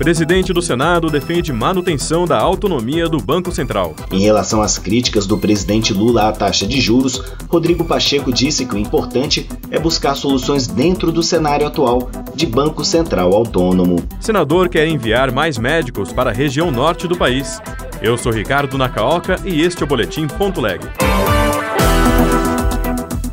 Presidente do Senado defende manutenção da autonomia do Banco Central. Em relação às críticas do presidente Lula à taxa de juros, Rodrigo Pacheco disse que o importante é buscar soluções dentro do cenário atual de Banco Central Autônomo. Senador quer enviar mais médicos para a região norte do país. Eu sou Ricardo Nacaoca e este é o Boletim Ponto Leg.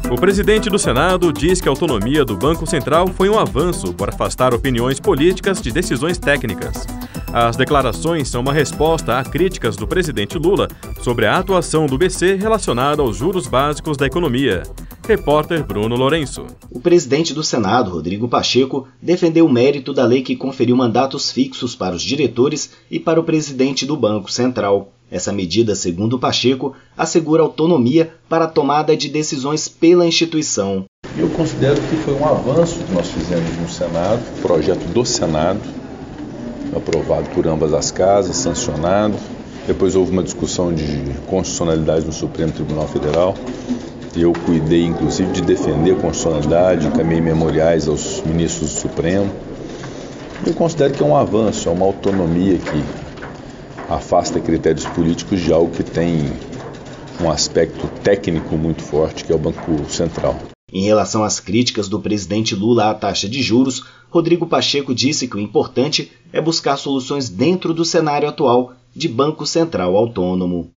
O presidente do Senado diz que a autonomia do Banco Central foi um avanço para afastar opiniões políticas de decisões técnicas. As declarações são uma resposta a críticas do presidente Lula sobre a atuação do BC relacionada aos juros básicos da economia. Repórter Bruno Lourenço. O presidente do Senado, Rodrigo Pacheco, defendeu o mérito da lei que conferiu mandatos fixos para os diretores e para o presidente do Banco Central. Essa medida, segundo Pacheco, assegura autonomia para a tomada de decisões pela instituição. Eu considero que foi um avanço que nós fizemos no Senado, projeto do Senado, aprovado por ambas as casas, sancionado. Depois houve uma discussão de constitucionalidade no Supremo Tribunal Federal. Eu cuidei, inclusive, de defender a constitucionalidade, encaminhei memoriais aos ministros do Supremo. Eu considero que é um avanço, é uma autonomia que afasta critérios políticos de algo que tem um aspecto técnico muito forte, que é o Banco Central. Em relação às críticas do presidente Lula à taxa de juros, Rodrigo Pacheco disse que o importante é buscar soluções dentro do cenário atual de Banco Central Autônomo.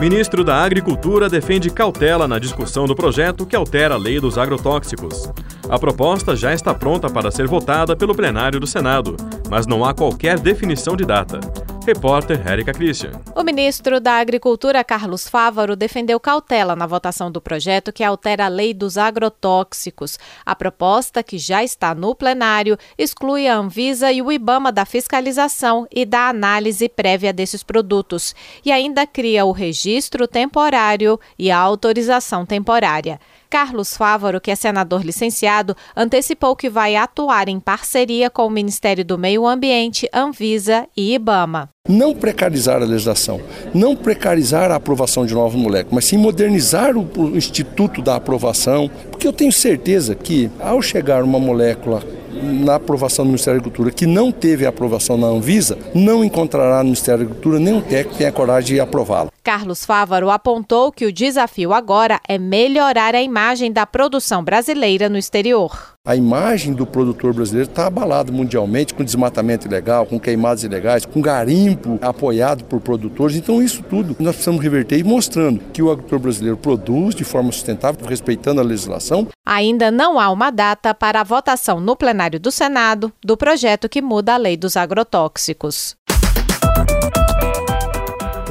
Ministro da Agricultura defende cautela na discussão do projeto que altera a lei dos agrotóxicos. A proposta já está pronta para ser votada pelo plenário do Senado, mas não há qualquer definição de data. Repórter Érica Christian. O ministro da Agricultura, Carlos Fávaro, defendeu cautela na votação do projeto que altera a lei dos agrotóxicos. A proposta, que já está no plenário, exclui a Anvisa e o Ibama da fiscalização e da análise prévia desses produtos e ainda cria o registro temporário e a autorização temporária. Carlos Fávaro, que é senador licenciado, antecipou que vai atuar em parceria com o Ministério do Meio Ambiente, Anvisa e Ibama. Não precarizar a legislação, não precarizar a aprovação de novos moléculas, mas sim modernizar o, o instituto da aprovação, porque eu tenho certeza que ao chegar uma molécula na aprovação do Ministério da Agricultura que não teve aprovação na Anvisa, não encontrará no Ministério da Agricultura nenhum técnico que tenha coragem de aprová-la. Carlos Fávaro apontou que o desafio agora é melhorar a imagem da produção brasileira no exterior. A imagem do produtor brasileiro está abalada mundialmente com desmatamento ilegal, com queimadas ilegais, com garimpo apoiado por produtores. Então, isso tudo nós precisamos reverter e mostrando que o agricultor brasileiro produz de forma sustentável, respeitando a legislação. Ainda não há uma data para a votação no plenário do Senado do projeto que muda a lei dos agrotóxicos.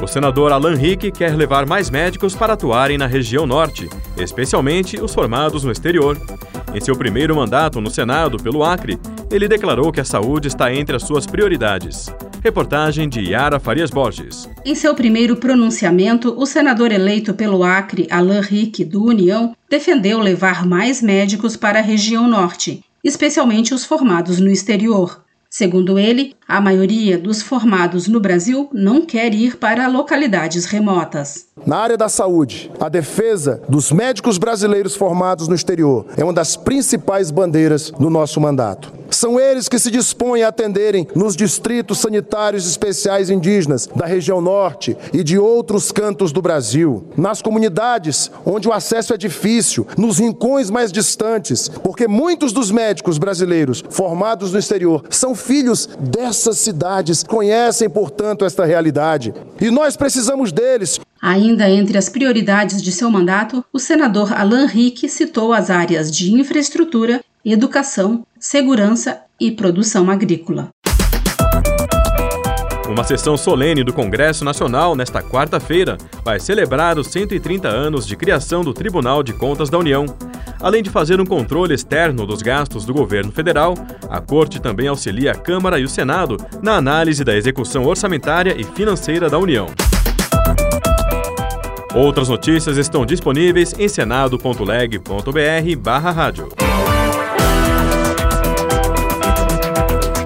O senador Alan Rick quer levar mais médicos para atuarem na região norte, especialmente os formados no exterior. Em seu primeiro mandato no Senado pelo Acre, ele declarou que a saúde está entre as suas prioridades. Reportagem de Yara Farias Borges. Em seu primeiro pronunciamento, o senador eleito pelo Acre, Alan Rick, do União, defendeu levar mais médicos para a região norte, especialmente os formados no exterior. Segundo ele, a maioria dos formados no Brasil não quer ir para localidades remotas. Na área da saúde, a defesa dos médicos brasileiros formados no exterior é uma das principais bandeiras do nosso mandato. São eles que se dispõem a atenderem nos distritos sanitários especiais indígenas da região norte e de outros cantos do Brasil, nas comunidades onde o acesso é difícil, nos rincões mais distantes, porque muitos dos médicos brasileiros formados no exterior são filhos dessas cidades, conhecem, portanto, esta realidade. E nós precisamos deles. Ainda entre as prioridades de seu mandato, o senador Alan Rick citou as áreas de infraestrutura educação, segurança e produção agrícola. Uma sessão solene do Congresso Nacional nesta quarta-feira vai celebrar os 130 anos de criação do Tribunal de Contas da União. Além de fazer um controle externo dos gastos do governo federal, a Corte também auxilia a Câmara e o Senado na análise da execução orçamentária e financeira da União. Outras notícias estão disponíveis em senado.leg.br/rádio.